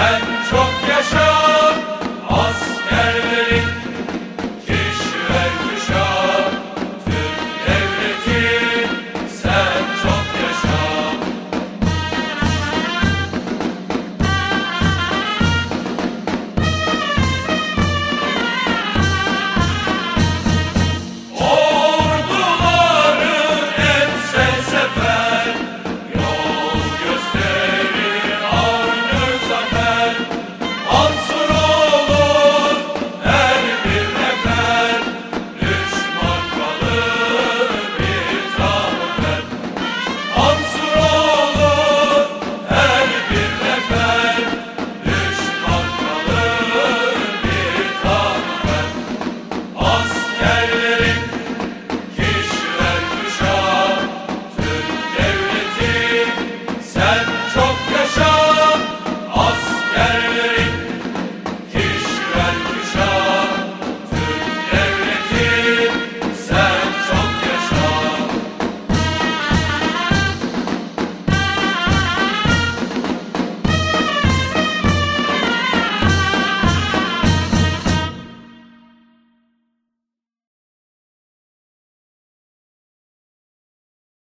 And